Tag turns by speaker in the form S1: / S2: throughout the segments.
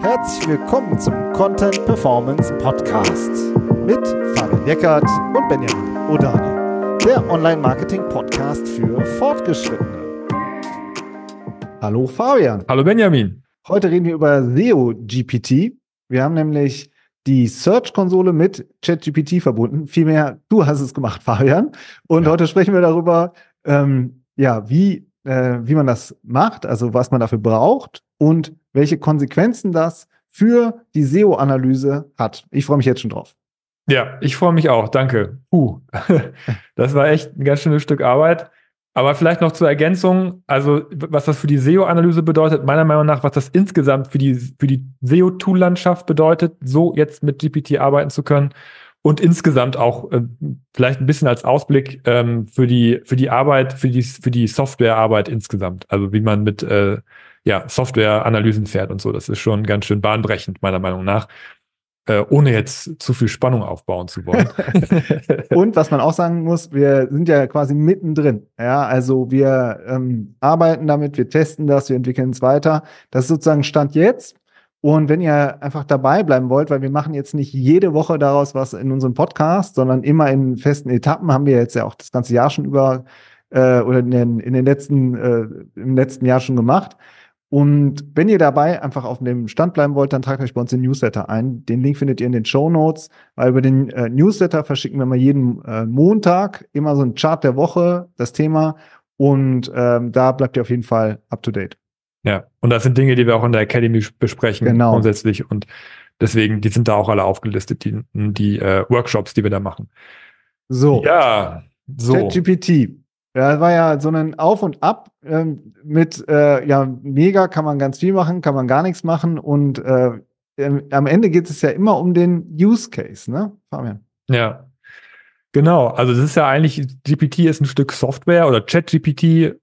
S1: Herzlich willkommen zum Content Performance Podcast mit Fabian Eckert und Benjamin Odani, der Online-Marketing-Podcast für Fortgeschrittene. Hallo Fabian.
S2: Hallo Benjamin.
S1: Heute reden wir über SEO GPT. Wir haben nämlich die Search-Konsole mit ChatGPT verbunden. Vielmehr, du hast es gemacht, Fabian. Und ja. heute sprechen wir darüber, ähm, ja, wie, äh, wie man das macht, also was man dafür braucht und welche Konsequenzen das für die SEO-Analyse hat. Ich freue mich jetzt schon drauf.
S2: Ja, ich freue mich auch. Danke. Uh, das war echt ein ganz schönes Stück Arbeit. Aber vielleicht noch zur Ergänzung, also was das für die SEO-Analyse bedeutet, meiner Meinung nach, was das insgesamt für die, für die SEO-Tool-Landschaft bedeutet, so jetzt mit GPT arbeiten zu können und insgesamt auch äh, vielleicht ein bisschen als Ausblick ähm, für die für die Arbeit, für die für die Softwarearbeit insgesamt. Also wie man mit äh, ja, Software-Analysen fährt und so. Das ist schon ganz schön bahnbrechend, meiner Meinung nach. Äh, ohne jetzt zu viel Spannung aufbauen zu wollen.
S1: und was man auch sagen muss, wir sind ja quasi mittendrin. Ja, also wir ähm, arbeiten damit, wir testen das, wir entwickeln es weiter. Das ist sozusagen Stand jetzt. Und wenn ihr einfach dabei bleiben wollt, weil wir machen jetzt nicht jede Woche daraus was in unserem Podcast, sondern immer in festen Etappen, haben wir jetzt ja auch das ganze Jahr schon über äh, oder in den, in den letzten, äh, im letzten Jahr schon gemacht. Und wenn ihr dabei einfach auf dem Stand bleiben wollt, dann tragt euch bei uns den Newsletter ein. Den Link findet ihr in den Show Notes, weil über den äh, Newsletter verschicken wir mal jeden äh, Montag immer so ein Chart der Woche, das Thema. Und ähm, da bleibt ihr auf jeden Fall up to date.
S2: Ja, und das sind Dinge, die wir auch in der Academy besprechen genau. grundsätzlich. Und deswegen, die sind da auch alle aufgelistet, die, die äh, Workshops, die wir da machen.
S1: So. Ja, so. ChatGPT. Ja, es war ja so ein Auf und Ab ähm, mit, äh, ja, mega kann man ganz viel machen, kann man gar nichts machen und äh, am Ende geht es ja immer um den Use Case, ne, Fabian?
S2: Ja, genau. Also das ist ja eigentlich, GPT ist ein Stück Software oder ChatGPT,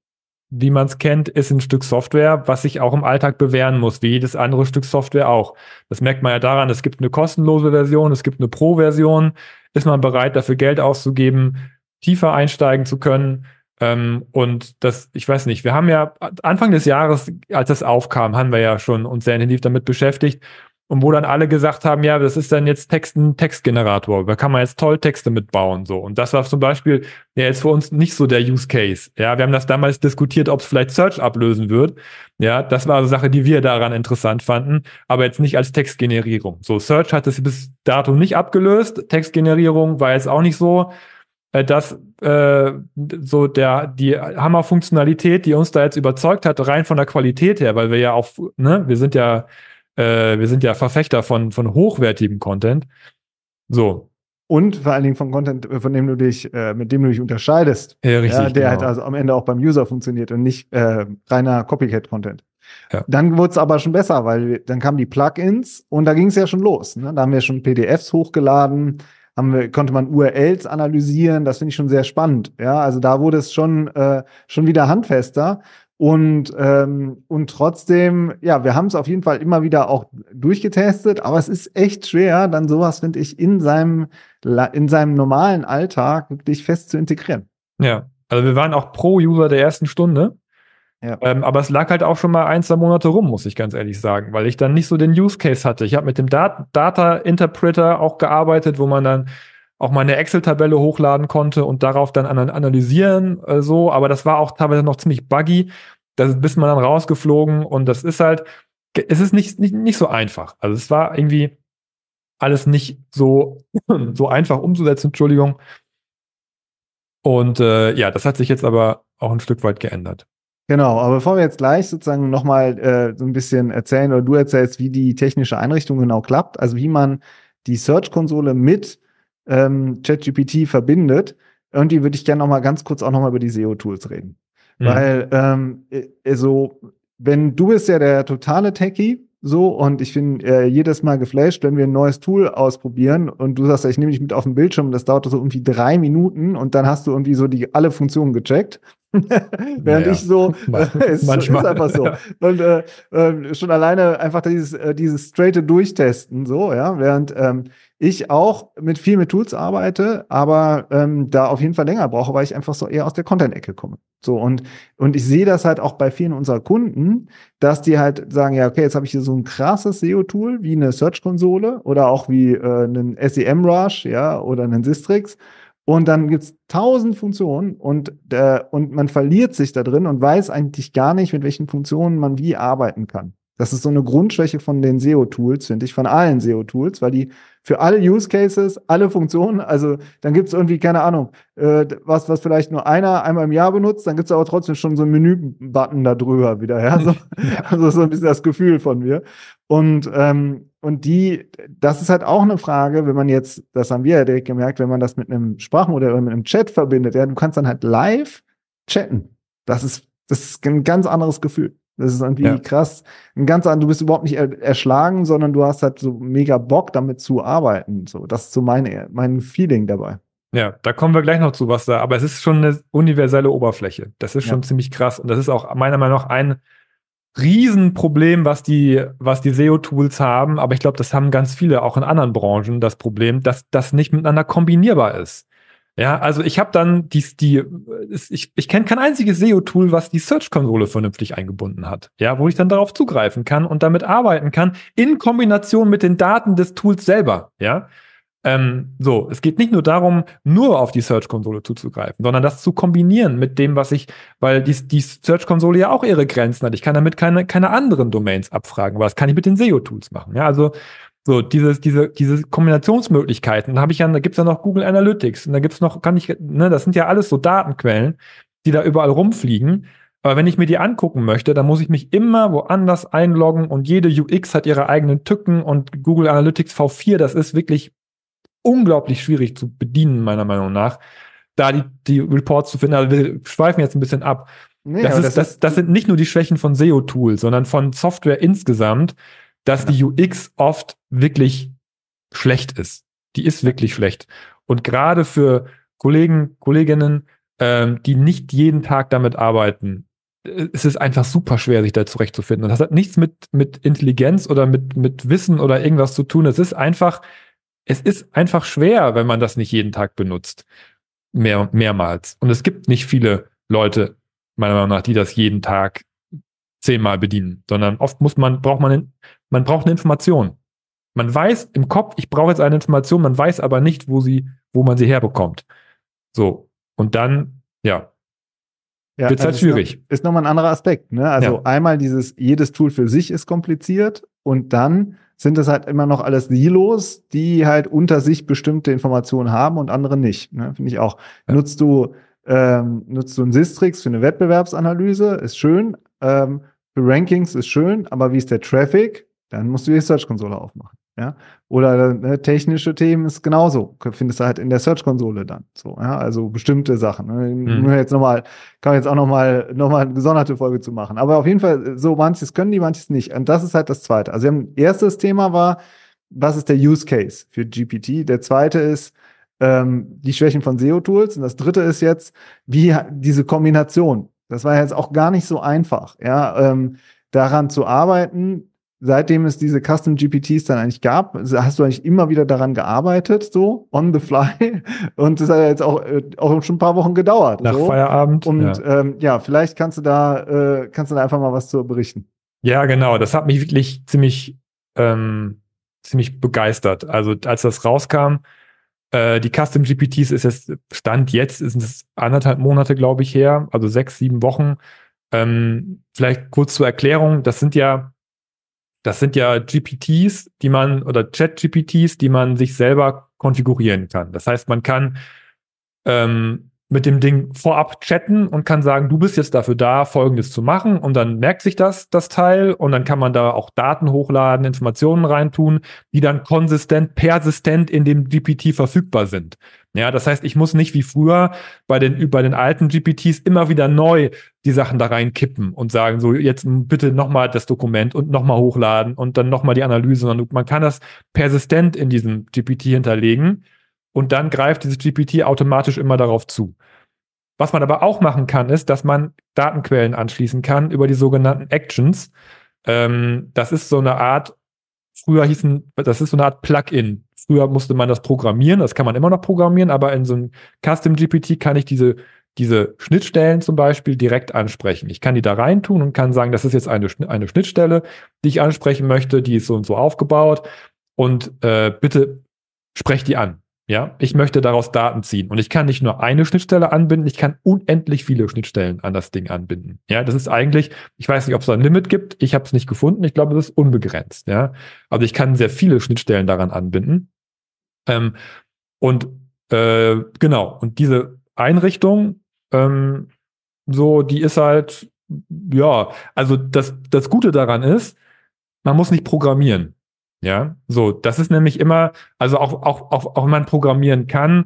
S2: wie man es kennt, ist ein Stück Software, was sich auch im Alltag bewähren muss, wie jedes andere Stück Software auch. Das merkt man ja daran, es gibt eine kostenlose Version, es gibt eine Pro-Version. Ist man bereit, dafür Geld auszugeben, tiefer einsteigen zu können? Ähm, und das, ich weiß nicht, wir haben ja Anfang des Jahres, als das aufkam, haben wir ja schon uns sehr intensiv damit beschäftigt. Und wo dann alle gesagt haben, ja, das ist dann jetzt Text, ein Textgenerator, da kann man jetzt toll Texte mitbauen, so. Und das war zum Beispiel ja jetzt für uns nicht so der Use Case. Ja, wir haben das damals diskutiert, ob es vielleicht Search ablösen wird. Ja, das war eine Sache, die wir daran interessant fanden, aber jetzt nicht als Textgenerierung. So, Search hat es bis dato nicht abgelöst. Textgenerierung war jetzt auch nicht so äh, dass äh, so der die Hammerfunktionalität, die uns da jetzt überzeugt hat, rein von der Qualität her, weil wir ja auch, ne, wir sind ja, äh, wir sind ja Verfechter von von hochwertigem Content. So.
S1: Und vor allen Dingen von Content, äh, von dem du dich, äh, mit dem du dich unterscheidest.
S2: Ja, richtig. Ja,
S1: der genau. halt also am Ende auch beim User funktioniert und nicht äh, reiner Copycat-Content. Ja. Dann wurde es aber schon besser, weil dann kamen die Plugins und da ging es ja schon los. Ne? Da haben wir schon PDFs hochgeladen, haben wir, konnte man URLs analysieren. Das finde ich schon sehr spannend. Ja, also da wurde es schon, äh, schon wieder handfester. Und, ähm, und trotzdem, ja, wir haben es auf jeden Fall immer wieder auch durchgetestet, aber es ist echt schwer, dann sowas, finde ich, in seinem, in seinem normalen Alltag wirklich fest zu integrieren.
S2: Ja, also wir waren auch pro User der ersten Stunde. Ja. Ähm, aber es lag halt auch schon mal ein, zwei Monate rum, muss ich ganz ehrlich sagen, weil ich dann nicht so den Use Case hatte. Ich habe mit dem Dat Data Interpreter auch gearbeitet, wo man dann auch mal eine Excel-Tabelle hochladen konnte und darauf dann analysieren, äh, so, aber das war auch teilweise noch ziemlich buggy. Da bist man dann rausgeflogen und das ist halt, es ist nicht, nicht, nicht so einfach. Also es war irgendwie alles nicht so, so einfach umzusetzen, Entschuldigung. Und äh, ja, das hat sich jetzt aber auch ein Stück weit geändert.
S1: Genau, aber bevor wir jetzt gleich sozusagen nochmal äh, so ein bisschen erzählen oder du erzählst, wie die technische Einrichtung genau klappt, also wie man die Search-Konsole mit ähm, ChatGPT verbindet, irgendwie würde ich gerne nochmal ganz kurz auch nochmal über die SEO-Tools reden. Mhm. Weil, ähm, also, wenn du bist ja der totale Techie, so und ich bin äh, jedes Mal geflasht, wenn wir ein neues Tool ausprobieren und du sagst, ich nehme dich mit auf den Bildschirm, das dauert so irgendwie drei Minuten und dann hast du irgendwie so die alle Funktionen gecheckt. Während naja. ich so, äh, es Manchmal. ist einfach so. Und äh, äh, schon alleine einfach dieses, äh, dieses straighte Durchtesten, so, ja, während ähm, ich auch mit viel mit Tools arbeite, aber ähm, da auf jeden Fall länger brauche, weil ich einfach so eher aus der Content-Ecke komme. So und und ich sehe das halt auch bei vielen unserer Kunden, dass die halt sagen, ja okay, jetzt habe ich hier so ein krasses SEO-Tool wie eine Search-Konsole oder auch wie äh, einen SEM-Rush, ja oder einen Sistrix und dann gibt's tausend Funktionen und, äh, und man verliert sich da drin und weiß eigentlich gar nicht, mit welchen Funktionen man wie arbeiten kann. Das ist so eine Grundschwäche von den SEO-Tools, finde ich, von allen SEO-Tools, weil die für alle Use Cases, alle Funktionen, also dann gibt es irgendwie, keine Ahnung, äh, was, was vielleicht nur einer einmal im Jahr benutzt, dann gibt es aber trotzdem schon so einen Menü-Button da drüber wieder, ja. So, also so ein bisschen das Gefühl von mir. Und, ähm, und die, das ist halt auch eine Frage, wenn man jetzt, das haben wir ja direkt gemerkt, wenn man das mit einem Sprachmodell oder mit einem Chat verbindet, ja, du kannst dann halt live chatten. Das ist, das ist ein ganz anderes Gefühl. Das ist irgendwie ja. krass. Ein ganz du bist überhaupt nicht erschlagen, sondern du hast halt so mega Bock, damit zu arbeiten. So, das ist so mein, mein Feeling dabei.
S2: Ja, da kommen wir gleich noch zu, was da, aber es ist schon eine universelle Oberfläche. Das ist schon ja. ziemlich krass. Und das ist auch meiner Meinung nach ein Riesenproblem, was die, was die SEO-Tools haben. Aber ich glaube, das haben ganz viele auch in anderen Branchen das Problem, dass das nicht miteinander kombinierbar ist. Ja, also ich habe dann die, die ich, ich kenne kein einziges SEO-Tool, was die Search-Konsole vernünftig eingebunden hat. Ja, wo ich dann darauf zugreifen kann und damit arbeiten kann, in Kombination mit den Daten des Tools selber. Ja. Ähm, so, es geht nicht nur darum, nur auf die Search-Konsole zuzugreifen, sondern das zu kombinieren mit dem, was ich, weil die, die Search-Konsole ja auch ihre Grenzen hat. Ich kann damit keine, keine anderen Domains abfragen, aber das kann ich mit den SEO-Tools machen. Ja, also so, dieses, diese, diese Kombinationsmöglichkeiten. Da habe ich ja, da gibt's ja noch Google Analytics und da gibt's noch, kann ich, ne, das sind ja alles so Datenquellen, die da überall rumfliegen. Aber wenn ich mir die angucken möchte, dann muss ich mich immer woanders einloggen und jede UX hat ihre eigenen Tücken und Google Analytics V4, das ist wirklich unglaublich schwierig zu bedienen, meiner Meinung nach, da die, die Reports zu finden. Also wir schweifen jetzt ein bisschen ab. Nee, das, ist, das, das, das sind nicht nur die Schwächen von SEO-Tools, sondern von Software insgesamt, dass die UX oft wirklich schlecht ist. Die ist wirklich schlecht. Und gerade für Kollegen, Kolleginnen, ähm, die nicht jeden Tag damit arbeiten, äh, es ist einfach super schwer, sich da zurechtzufinden. Und das hat nichts mit, mit Intelligenz oder mit, mit Wissen oder irgendwas zu tun. Es ist einfach, es ist einfach schwer, wenn man das nicht jeden Tag benutzt. Mehr, mehrmals. Und es gibt nicht viele Leute, meiner Meinung nach, die das jeden Tag zehnmal bedienen, sondern oft muss man, braucht man, man braucht eine Information. Man weiß im Kopf, ich brauche jetzt eine Information, man weiß aber nicht, wo sie, wo man sie herbekommt. So. Und dann, ja,
S1: ja, wird halt also schwierig. Ist, noch, ist nochmal ein anderer Aspekt. Ne? Also ja. einmal dieses, jedes Tool für sich ist kompliziert und dann sind es halt immer noch alles Silos, die halt unter sich bestimmte Informationen haben und andere nicht. Ne? Finde ich auch. Ja. Nutzt du ähm, nutzt du ein Sistrix für eine Wettbewerbsanalyse, ist schön. Ähm, für Rankings ist schön, aber wie ist der Traffic? Dann musst du die Search-Konsole aufmachen. Ja? Oder ne, technische Themen ist genauso. Findest du halt in der Search-Konsole dann. So, ja? Also bestimmte Sachen. Ne? Mhm. Jetzt noch mal, kann man jetzt auch nochmal noch mal eine gesonderte Folge zu machen. Aber auf jeden Fall, so manches können die, manches nicht. Und das ist halt das Zweite. Also, wir haben, erstes Thema war, was ist der Use Case für GPT? Der zweite ist, ähm, die Schwächen von SEO-Tools. Und das dritte ist jetzt, wie diese Kombination. Das war jetzt auch gar nicht so einfach, ja, ähm, daran zu arbeiten. Seitdem es diese Custom GPTs dann eigentlich gab, hast du eigentlich immer wieder daran gearbeitet, so on the fly. Und das hat ja jetzt auch, äh, auch schon ein paar Wochen gedauert.
S2: Nach
S1: so.
S2: Feierabend.
S1: Und ja. Ähm, ja, vielleicht kannst du da, äh, kannst du da einfach mal was zu berichten.
S2: Ja, genau. Das hat mich wirklich ziemlich, ähm, ziemlich begeistert. Also als das rauskam, äh, die Custom GPTs ist jetzt, Stand jetzt, ist es anderthalb Monate, glaube ich, her, also sechs, sieben Wochen. Ähm, vielleicht kurz zur Erklärung, das sind ja, das sind ja GPTs, die man, oder Chat-GPTs, die man sich selber konfigurieren kann. Das heißt, man kann ähm, mit dem Ding vorab chatten und kann sagen, du bist jetzt dafür da, Folgendes zu machen. Und dann merkt sich das, das Teil. Und dann kann man da auch Daten hochladen, Informationen reintun, die dann konsistent, persistent in dem GPT verfügbar sind. Ja, das heißt, ich muss nicht wie früher bei den, bei den alten GPTs immer wieder neu die Sachen da reinkippen und sagen, so jetzt bitte nochmal das Dokument und nochmal hochladen und dann nochmal die Analyse, sondern man kann das persistent in diesem GPT hinterlegen und dann greift dieses GPT automatisch immer darauf zu. Was man aber auch machen kann, ist, dass man Datenquellen anschließen kann über die sogenannten Actions. Ähm, das ist so eine Art, früher hießen, das ist so eine Art Plugin. Früher musste man das programmieren, das kann man immer noch programmieren, aber in so einem Custom GPT kann ich diese, diese Schnittstellen zum Beispiel direkt ansprechen. Ich kann die da reintun und kann sagen, das ist jetzt eine, eine Schnittstelle, die ich ansprechen möchte, die ist so und so aufgebaut und äh, bitte sprecht die an. Ja, ich möchte daraus Daten ziehen und ich kann nicht nur eine Schnittstelle anbinden, ich kann unendlich viele Schnittstellen an das Ding anbinden. Ja, das ist eigentlich, ich weiß nicht, ob es da ein Limit gibt, ich habe es nicht gefunden, ich glaube, das ist unbegrenzt. Ja, also ich kann sehr viele Schnittstellen daran anbinden. Ähm, und äh, genau, und diese Einrichtung, ähm, so, die ist halt, ja, also das, das Gute daran ist, man muss nicht programmieren. Ja, so, das ist nämlich immer, also auch, auch, auch, auch wenn man programmieren kann,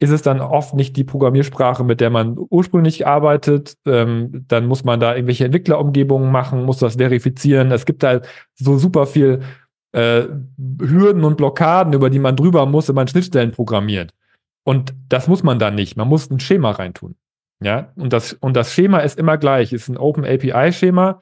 S2: ist es dann oft nicht die Programmiersprache, mit der man ursprünglich arbeitet. Ähm, dann muss man da irgendwelche Entwicklerumgebungen machen, muss das verifizieren. Es gibt da so super viel äh, Hürden und Blockaden, über die man drüber muss, wenn man Schnittstellen programmiert. Und das muss man dann nicht. Man muss ein Schema reintun. Ja, und das, und das Schema ist immer gleich. Es ist ein Open API Schema.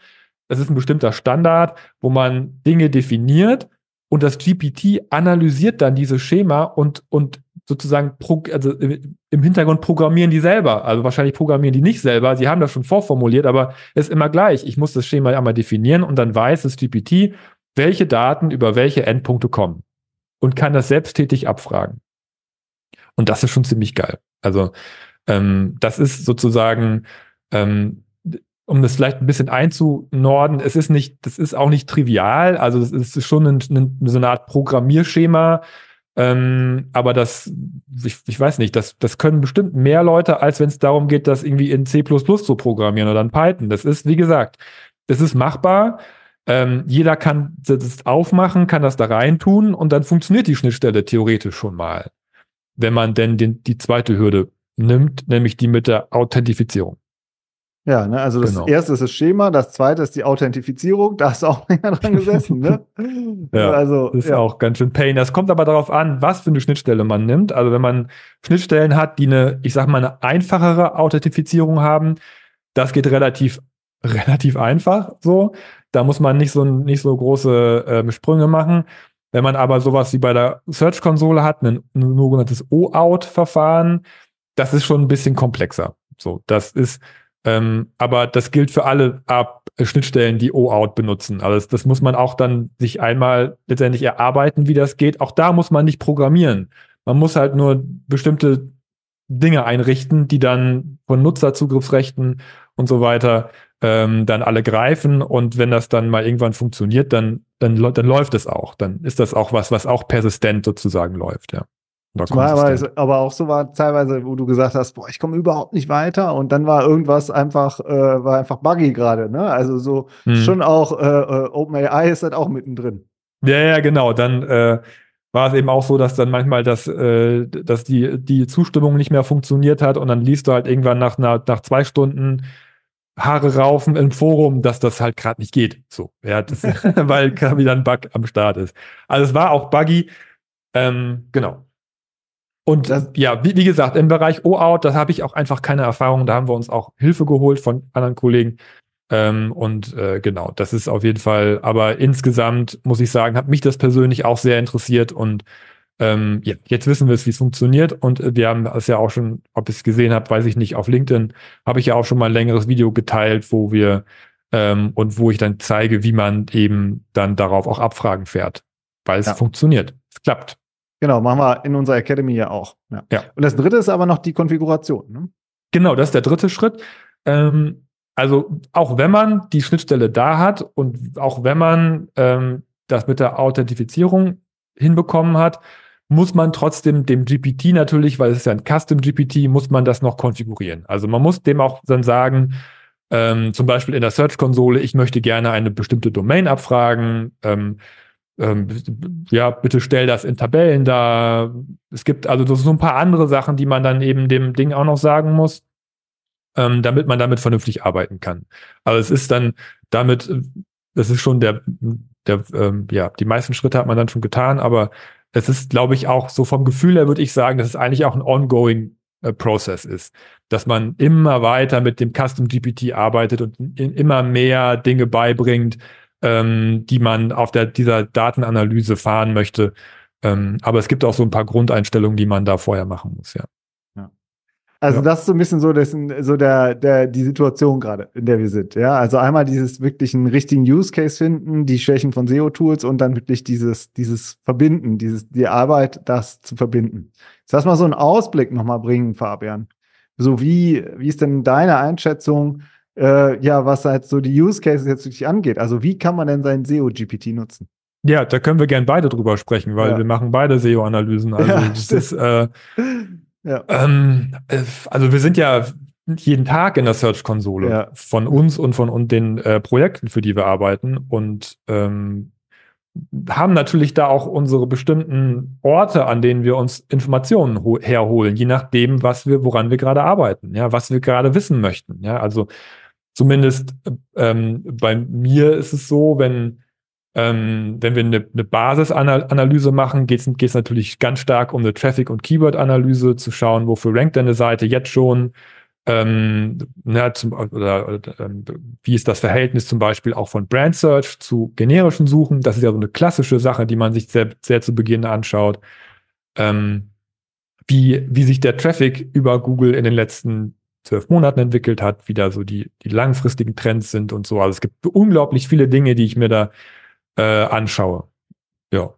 S2: Es ist ein bestimmter Standard, wo man Dinge definiert und das GPT analysiert dann dieses Schema und, und sozusagen also im Hintergrund programmieren die selber. Also wahrscheinlich programmieren die nicht selber. Sie haben das schon vorformuliert, aber es ist immer gleich. Ich muss das Schema einmal definieren und dann weiß das GPT, welche Daten über welche Endpunkte kommen und kann das selbsttätig abfragen. Und das ist schon ziemlich geil. Also ähm, das ist sozusagen ähm, um das vielleicht ein bisschen einzunorden, es ist nicht, das ist auch nicht trivial, also es ist schon ein, ein, so eine Art Programmierschema, ähm, aber das, ich, ich, weiß nicht, das, das können bestimmt mehr Leute, als wenn es darum geht, das irgendwie in C zu programmieren oder in Python. Das ist, wie gesagt, das ist machbar. Ähm, jeder kann das aufmachen, kann das da reintun und dann funktioniert die Schnittstelle theoretisch schon mal. Wenn man denn den, die zweite Hürde nimmt, nämlich die mit der Authentifizierung.
S1: Ja, ne, also das genau. erste ist das Schema, das zweite ist die Authentifizierung, da hast du auch länger dran gesessen, ne?
S2: ja, also, das ist ja. auch ganz schön Pain. Das kommt aber darauf an, was für eine Schnittstelle man nimmt. Also wenn man Schnittstellen hat, die eine, ich sag mal, eine einfachere Authentifizierung haben, das geht relativ, relativ einfach so. Da muss man nicht so, nicht so große äh, Sprünge machen. Wenn man aber sowas wie bei der Search-Konsole hat, ein, ein sogenanntes OAuth-Verfahren, das ist schon ein bisschen komplexer. So, das ist ähm, aber das gilt für alle Ab Schnittstellen, die OAuth benutzen. Also das, das, muss man auch dann sich einmal letztendlich erarbeiten, wie das geht. Auch da muss man nicht programmieren. Man muss halt nur bestimmte Dinge einrichten, die dann von Nutzerzugriffsrechten und so weiter ähm, dann alle greifen. Und wenn das dann mal irgendwann funktioniert, dann, dann, dann läuft es auch. Dann ist das auch was, was auch persistent sozusagen läuft, ja.
S1: War aber, aber auch so war teilweise, wo du gesagt hast, boah, ich komme überhaupt nicht weiter und dann war irgendwas einfach, äh, war einfach buggy gerade, ne? Also so hm. schon auch äh, äh OpenAI ist halt auch mittendrin.
S2: Ja, ja, genau. Dann äh, war es eben auch so, dass dann manchmal das, äh, dass die, die Zustimmung nicht mehr funktioniert hat und dann liest du halt irgendwann nach, nach, nach zwei Stunden Haare raufen im Forum, dass das halt gerade nicht geht. So, ja, das, weil gerade wieder ein Bug am Start ist. Also es war auch buggy. Ähm, genau. Und das, ja, wie, wie, gesagt, im Bereich O-Out, da habe ich auch einfach keine Erfahrung. Da haben wir uns auch Hilfe geholt von anderen Kollegen. Ähm, und äh, genau, das ist auf jeden Fall, aber insgesamt muss ich sagen, hat mich das persönlich auch sehr interessiert und ähm, ja, jetzt wissen wir es, wie es funktioniert und wir haben es ja auch schon, ob ich es gesehen habe, weiß ich nicht, auf LinkedIn habe ich ja auch schon mal ein längeres Video geteilt, wo wir ähm, und wo ich dann zeige, wie man eben dann darauf auch Abfragen fährt, weil es ja. funktioniert, es klappt.
S1: Genau, machen wir in unserer Academy ja auch. Ja. ja. Und das dritte ist aber noch die Konfiguration. Ne?
S2: Genau, das ist der dritte Schritt. Ähm, also auch wenn man die Schnittstelle da hat und auch wenn man ähm, das mit der Authentifizierung hinbekommen hat, muss man trotzdem dem GPT natürlich, weil es ist ja ein Custom GPT, muss man das noch konfigurieren. Also man muss dem auch dann sagen, ähm, zum Beispiel in der Search-Konsole, ich möchte gerne eine bestimmte Domain abfragen. Ähm, ähm, ja, bitte stell das in Tabellen da. Es gibt also so ein paar andere Sachen, die man dann eben dem Ding auch noch sagen muss, ähm, damit man damit vernünftig arbeiten kann. Also es ist dann damit, das ist schon der, der, ähm, ja, die meisten Schritte hat man dann schon getan, aber es ist, glaube ich, auch so vom Gefühl her würde ich sagen, das ist eigentlich auch ein ongoing äh, Process ist. Dass man immer weiter mit dem Custom GPT arbeitet und in, immer mehr Dinge beibringt, ähm, die man auf der, dieser Datenanalyse fahren möchte. Ähm, aber es gibt auch so ein paar Grundeinstellungen, die man da vorher machen muss, ja.
S1: Also ja. das ist so ein bisschen so, das, so der, der, die Situation gerade, in der wir sind. Ja, also einmal dieses wirklich einen richtigen Use Case finden, die Schwächen von SEO-Tools und dann wirklich dieses, dieses Verbinden, dieses, die Arbeit, das zu verbinden. Jetzt lass mal so einen Ausblick nochmal bringen, Fabian. So wie, wie ist denn deine Einschätzung, äh, ja, was halt so die Use Cases jetzt wirklich angeht? Also wie kann man denn sein SEO-GPT nutzen?
S2: Ja, da können wir gern beide drüber sprechen, weil ja. wir machen beide SEO-Analysen. Also ja, das ist, äh, ja. Ähm, äh, also wir sind ja jeden Tag in der Search-Konsole ja. von uns und von und den äh, Projekten, für die wir arbeiten und ähm, haben natürlich da auch unsere bestimmten Orte, an denen wir uns Informationen herholen, je nachdem, was wir, woran wir gerade arbeiten, ja, was wir gerade wissen möchten. Ja, also zumindest ähm, bei mir ist es so, wenn ähm, wenn wir eine, eine Basisanalyse machen, geht es natürlich ganz stark um eine Traffic- und Keyword-Analyse, zu schauen, wofür rankt eine Seite jetzt schon, ähm, na, zum, oder, oder ähm, wie ist das Verhältnis zum Beispiel auch von Brand Search zu generischen Suchen? Das ist ja so eine klassische Sache, die man sich sehr, sehr zu Beginn anschaut. Ähm, wie, wie sich der Traffic über Google in den letzten zwölf Monaten entwickelt hat, wie da so die, die langfristigen Trends sind und so. Also es gibt unglaublich viele Dinge, die ich mir da äh, anschaue. Ja.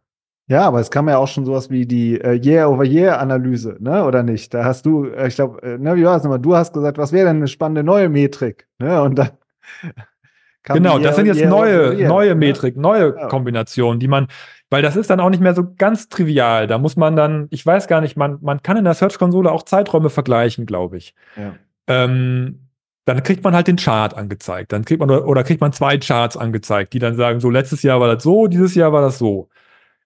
S1: Ja, aber es kam ja auch schon sowas wie die äh, Year-over-Year-Analyse, ne? Oder nicht? Da hast du, äh, ich glaube, äh, ne, wie war es nochmal? Du hast gesagt, was wäre denn eine spannende neue Metrik? Ne? Und dann
S2: Genau, das sind jetzt neue, neue ne? Metrik, neue ja. Kombinationen, die man, weil das ist dann auch nicht mehr so ganz trivial. Da muss man dann, ich weiß gar nicht, man, man kann in der Search-Konsole auch Zeiträume vergleichen, glaube ich. Ja. Ähm, dann kriegt man halt den Chart angezeigt. Dann kriegt man oder kriegt man zwei Charts angezeigt, die dann sagen, so letztes Jahr war das so, dieses Jahr war das so.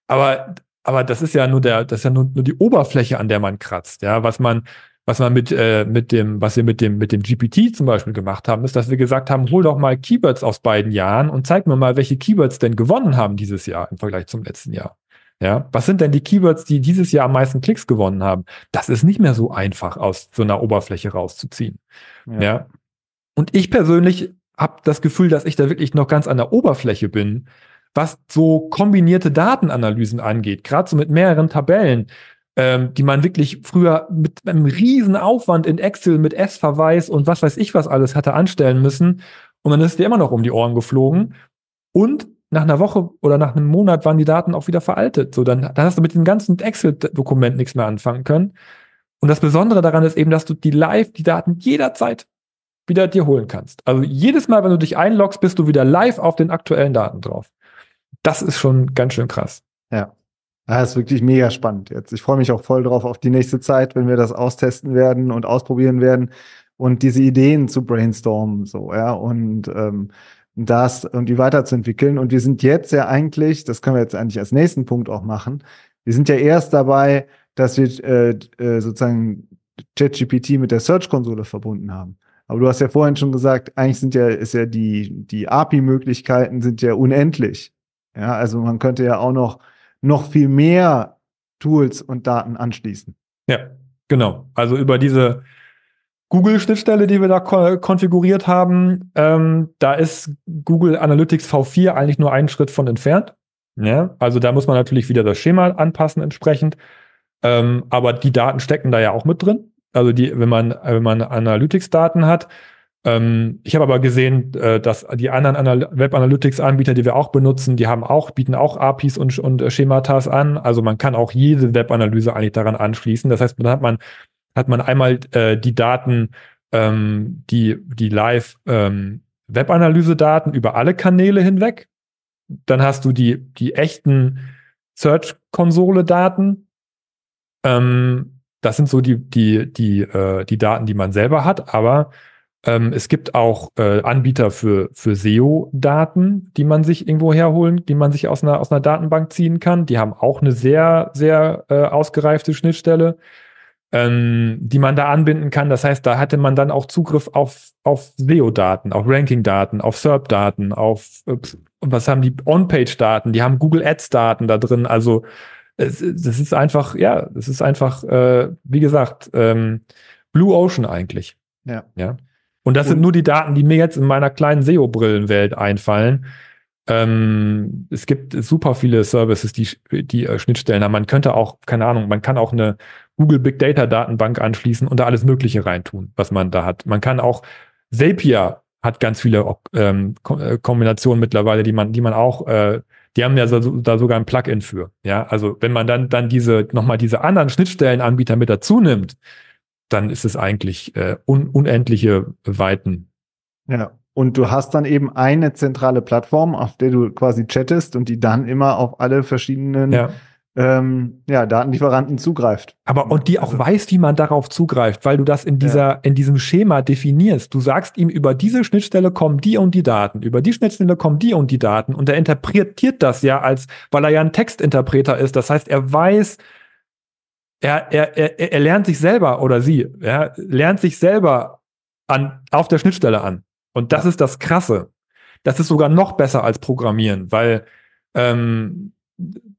S2: Aber aber das ist ja nur der, das ist ja nur, nur die Oberfläche, an der man kratzt. Ja, was man was man mit äh, mit dem was wir mit dem mit dem GPT zum Beispiel gemacht haben, ist, dass wir gesagt haben, hol doch mal Keywords aus beiden Jahren und zeig mir mal, welche Keywords denn gewonnen haben dieses Jahr im Vergleich zum letzten Jahr. Ja, was sind denn die Keywords, die dieses Jahr am meisten Klicks gewonnen haben? Das ist nicht mehr so einfach aus so einer Oberfläche rauszuziehen. Ja. ja? Und ich persönlich habe das Gefühl, dass ich da wirklich noch ganz an der Oberfläche bin, was so kombinierte Datenanalysen angeht, gerade so mit mehreren Tabellen, ähm, die man wirklich früher mit einem riesen Aufwand in Excel mit S-Verweis und was weiß ich was alles hatte anstellen müssen. Und dann ist der immer noch um die Ohren geflogen. Und nach einer Woche oder nach einem Monat waren die Daten auch wieder veraltet. So, dann, dann hast du mit dem ganzen Excel-Dokument nichts mehr anfangen können. Und das Besondere daran ist eben, dass du die live, die Daten jederzeit wieder dir holen kannst. Also jedes Mal, wenn du dich einloggst, bist du wieder live auf den aktuellen Daten drauf. Das ist schon ganz schön krass.
S1: Ja. Das ist wirklich mega spannend jetzt. Ich freue mich auch voll drauf auf die nächste Zeit, wenn wir das austesten werden und ausprobieren werden und diese Ideen zu brainstormen, so, ja, und ähm, das und die weiterzuentwickeln. Und wir sind jetzt ja eigentlich, das können wir jetzt eigentlich als nächsten Punkt auch machen, wir sind ja erst dabei, dass wir äh, äh, sozusagen ChatGPT mit der Search-Konsole verbunden haben. Aber du hast ja vorhin schon gesagt, eigentlich sind ja, ist ja die, die API-Möglichkeiten sind ja unendlich. Ja, also man könnte ja auch noch, noch viel mehr Tools und Daten anschließen.
S2: Ja, genau. Also über diese Google-Schnittstelle, die wir da ko konfiguriert haben, ähm, da ist Google Analytics V4 eigentlich nur einen Schritt von entfernt. Ja, also da muss man natürlich wieder das Schema anpassen entsprechend. Ähm, aber die Daten stecken da ja auch mit drin. Also die, wenn man, wenn man Analytics-Daten hat. Ähm, ich habe aber gesehen, äh, dass die anderen Anal Web Analytics-Anbieter, die wir auch benutzen, die haben auch, bieten auch APIs und, und äh, Schematas an. Also man kann auch jede Web-Analyse eigentlich daran anschließen. Das heißt, dann hat man, hat man einmal äh, die Daten, ähm, die, die live ähm, über alle Kanäle hinweg. Dann hast du die, die echten Search-Konsole-Daten. Ähm, das sind so die, die, die, äh, die Daten, die man selber hat, aber ähm, es gibt auch äh, Anbieter für, für SEO-Daten, die man sich irgendwo herholen, die man sich aus einer, aus einer Datenbank ziehen kann. Die haben auch eine sehr, sehr äh, ausgereifte Schnittstelle, ähm, die man da anbinden kann. Das heißt, da hatte man dann auch Zugriff auf, auf SEO-Daten, auf Ranking-Daten, auf SERP-Daten, auf, äh, was haben die On-Page-Daten, die haben Google Ads-Daten da drin. Also es, das ist einfach, ja, das ist einfach, äh, wie gesagt, ähm, Blue Ocean eigentlich.
S1: Ja.
S2: ja? Und das Und sind nur die Daten, die mir jetzt in meiner kleinen SEO-Brillenwelt einfallen. Ähm, es gibt super viele Services, die, die äh, Schnittstellen haben. Man könnte auch, keine Ahnung, man kann auch eine Google Big Data Datenbank anschließen und da alles Mögliche reintun, was man da hat. Man kann auch Zapier hat ganz viele ähm, äh, Kombinationen mittlerweile, die man, die man auch, äh, die haben ja so, da sogar ein Plugin für. Ja, also wenn man dann, dann diese, nochmal diese anderen Schnittstellenanbieter mit dazu nimmt, dann ist es eigentlich äh, un unendliche Weiten.
S1: Ja. Und du hast dann eben eine zentrale Plattform, auf der du quasi chattest und die dann immer auf alle verschiedenen ja ähm, ja, Datenlieferanten zugreift.
S2: Aber und die auch also, weiß, wie man darauf zugreift, weil du das in dieser, ja. in diesem Schema definierst. Du sagst ihm, über diese Schnittstelle kommen die und die Daten, über die Schnittstelle kommen die und die Daten und er interpretiert das ja als, weil er ja ein Textinterpreter ist. Das heißt, er weiß, er, er, er, er lernt sich selber oder sie, ja, lernt sich selber an, auf der Schnittstelle an. Und das ist das Krasse. Das ist sogar noch besser als Programmieren, weil ähm,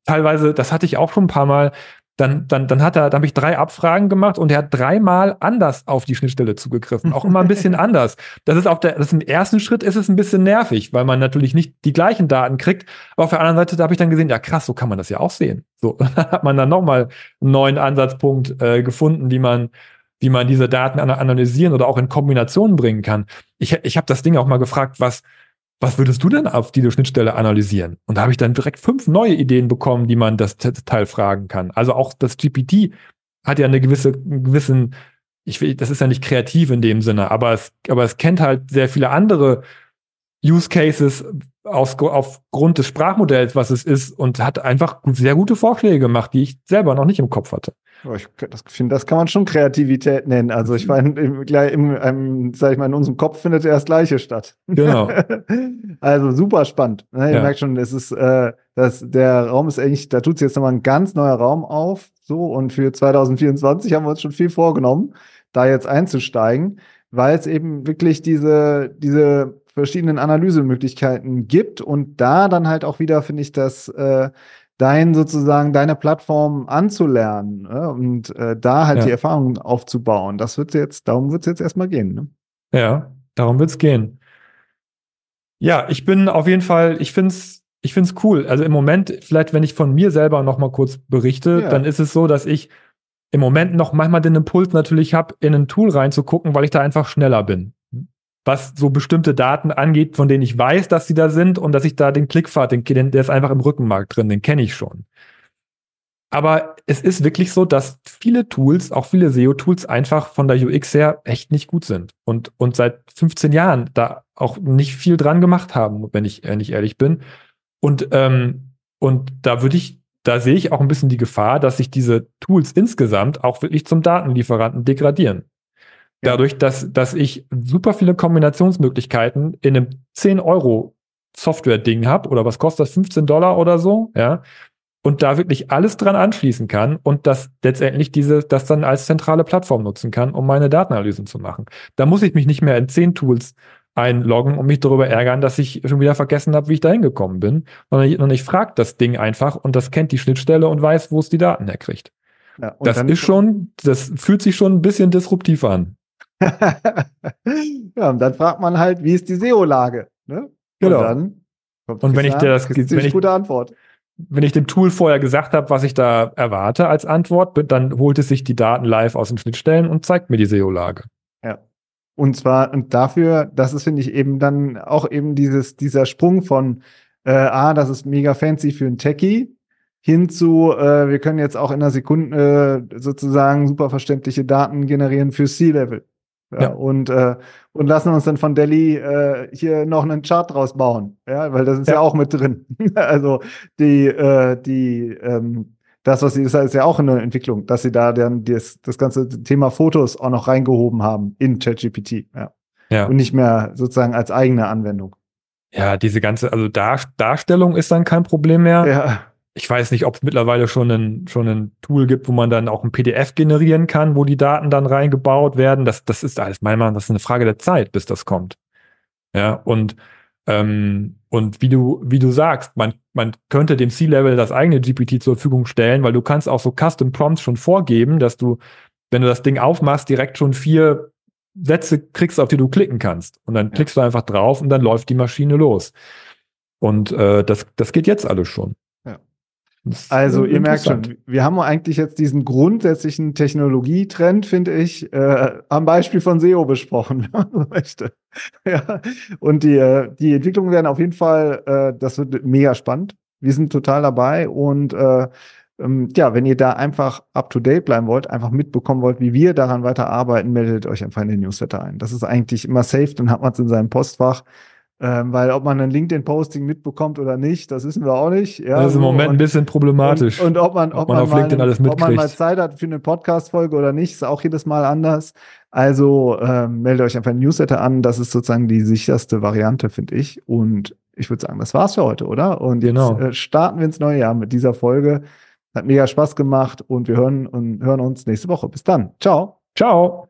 S2: teilweise, das hatte ich auch schon ein paar Mal, dann, dann, dann hat er, da habe ich drei Abfragen gemacht und er hat dreimal anders auf die Schnittstelle zugegriffen. Auch immer ein bisschen anders. Das ist auf der, das im ersten Schritt ist es ein bisschen nervig, weil man natürlich nicht die gleichen Daten kriegt. Aber auf der anderen Seite, da habe ich dann gesehen, ja krass, so kann man das ja auch sehen. So, dann hat man dann nochmal einen neuen Ansatzpunkt äh, gefunden, wie man, wie man diese Daten analysieren oder auch in Kombinationen bringen kann. Ich, ich habe das Ding auch mal gefragt, was, was würdest du denn auf diese Schnittstelle analysieren? Und da habe ich dann direkt fünf neue Ideen bekommen, die man das Teil fragen kann. Also auch das GPT hat ja eine gewisse, einen gewissen, ich will, das ist ja nicht kreativ in dem Sinne, aber es, aber es kennt halt sehr viele andere Use Cases aus, aufgrund des Sprachmodells, was es ist, und hat einfach sehr gute Vorschläge gemacht, die ich selber noch nicht im Kopf hatte.
S1: Ich finde, das kann man schon Kreativität nennen. Also ich meine, im, im, im, sag ich mal, in unserem Kopf findet ja das Gleiche statt.
S2: Genau.
S1: also super spannend. Ne? Ihr ja. merkt schon, es ist, äh, das, der Raum ist eigentlich, da tut sich jetzt nochmal ein ganz neuer Raum auf. So, und für 2024 haben wir uns schon viel vorgenommen, da jetzt einzusteigen, weil es eben wirklich diese, diese verschiedenen Analysemöglichkeiten gibt und da dann halt auch wieder, finde ich, das äh, dein sozusagen deine Plattform anzulernen ne? und äh, da halt ja. die Erfahrung aufzubauen. Das wird jetzt, darum wird es jetzt erstmal gehen. Ne?
S2: Ja, darum wird es gehen. Ja, ich bin auf jeden Fall, ich finde es ich find's cool. Also im Moment, vielleicht wenn ich von mir selber noch mal kurz berichte, ja. dann ist es so, dass ich im Moment noch manchmal den Impuls natürlich habe, in ein Tool reinzugucken, weil ich da einfach schneller bin was so bestimmte Daten angeht, von denen ich weiß, dass sie da sind und dass ich da den Klickpfad, den, der ist einfach im Rückenmark drin, den kenne ich schon. Aber es ist wirklich so, dass viele Tools, auch viele SEO-Tools, einfach von der UX her echt nicht gut sind und, und seit 15 Jahren da auch nicht viel dran gemacht haben, wenn ich, wenn ich ehrlich bin. Und, ähm, und da würde ich, da sehe ich auch ein bisschen die Gefahr, dass sich diese Tools insgesamt auch wirklich zum Datenlieferanten degradieren. Dadurch, dass, dass ich super viele Kombinationsmöglichkeiten in einem 10 Euro Software-Ding habe, oder was kostet das, 15 Dollar oder so, ja, und da wirklich alles dran anschließen kann und das letztendlich diese, das dann als zentrale Plattform nutzen kann, um meine Datenanalysen zu machen. Da muss ich mich nicht mehr in 10 Tools einloggen und mich darüber ärgern, dass ich schon wieder vergessen habe, wie ich da hingekommen bin, sondern ich, ich frage das Ding einfach und das kennt die Schnittstelle und weiß, wo es die Daten herkriegt. Ja, das ist schon, das fühlt sich schon ein bisschen disruptiv an.
S1: ja, und dann fragt man halt, wie ist die SEO-Lage? Ne?
S2: Genau. Und dann
S1: kommt und wenn ich dir das, wenn ich, gute Antwort.
S2: Wenn ich dem Tool vorher gesagt habe, was ich da erwarte als Antwort, dann holt es sich die Daten live aus den Schnittstellen und zeigt mir die SEO-Lage.
S1: Ja. Und zwar, und dafür, das ist, finde ich, eben dann auch eben dieses, dieser Sprung von, äh, ah, das ist mega fancy für ein Techie, hin zu, äh, wir können jetzt auch in einer Sekunde äh, sozusagen super verständliche Daten generieren für C-Level. Ja, ja. Und, äh, und lassen uns dann von Delhi äh, hier noch einen Chart draus bauen. Ja, weil das ist ja, ja auch mit drin. also die, äh, die, ähm, das, was sie, das ist ja auch eine Entwicklung, dass sie da dann das, das ganze Thema Fotos auch noch reingehoben haben in ChatGPT. Ja. ja. Und nicht mehr sozusagen als eigene Anwendung.
S2: Ja, diese ganze, also Dar Darstellung ist dann kein Problem mehr.
S1: Ja
S2: ich weiß nicht, ob es mittlerweile schon ein, schon ein Tool gibt, wo man dann auch ein PDF generieren kann, wo die Daten dann reingebaut werden. Das, das ist alles, meiner Meinung nach, das ist eine Frage der Zeit, bis das kommt. Ja, und ähm, Und wie du, wie du sagst, man, man könnte dem C-Level das eigene GPT zur Verfügung stellen, weil du kannst auch so Custom Prompts schon vorgeben, dass du, wenn du das Ding aufmachst, direkt schon vier Sätze kriegst, auf die du klicken kannst. Und dann klickst du einfach drauf und dann läuft die Maschine los. Und äh, das, das geht jetzt alles schon.
S1: Also ihr merkt schon, wir haben eigentlich jetzt diesen grundsätzlichen Technologietrend, finde ich, äh, am Beispiel von SEO besprochen, wenn man so möchte. ja. Und die, äh, die Entwicklungen werden auf jeden Fall, äh, das wird mega spannend. Wir sind total dabei und äh, ähm, ja, wenn ihr da einfach up to date bleiben wollt, einfach mitbekommen wollt, wie wir daran weiter arbeiten, meldet euch einfach in den Newsletter ein. Das ist eigentlich immer safe, dann hat man es in seinem Postfach. Ähm, weil ob man ein LinkedIn-Posting mitbekommt oder nicht, das wissen wir auch nicht.
S2: Ja, das ist im Moment und, ein bisschen problematisch.
S1: Und, und ob man, ob, ob man, auf LinkedIn mal, alles mitkriegt. ob man mal Zeit hat für eine Podcast-Folge oder nicht, ist auch jedes Mal anders. Also ähm, meldet euch einfach ein Newsletter an. Das ist sozusagen die sicherste Variante, finde ich. Und ich würde sagen, das war's für heute, oder? Und jetzt genau. äh, starten wir ins neue Jahr mit dieser Folge. Hat mega Spaß gemacht und wir hören, und hören uns nächste Woche. Bis dann. Ciao.
S2: Ciao.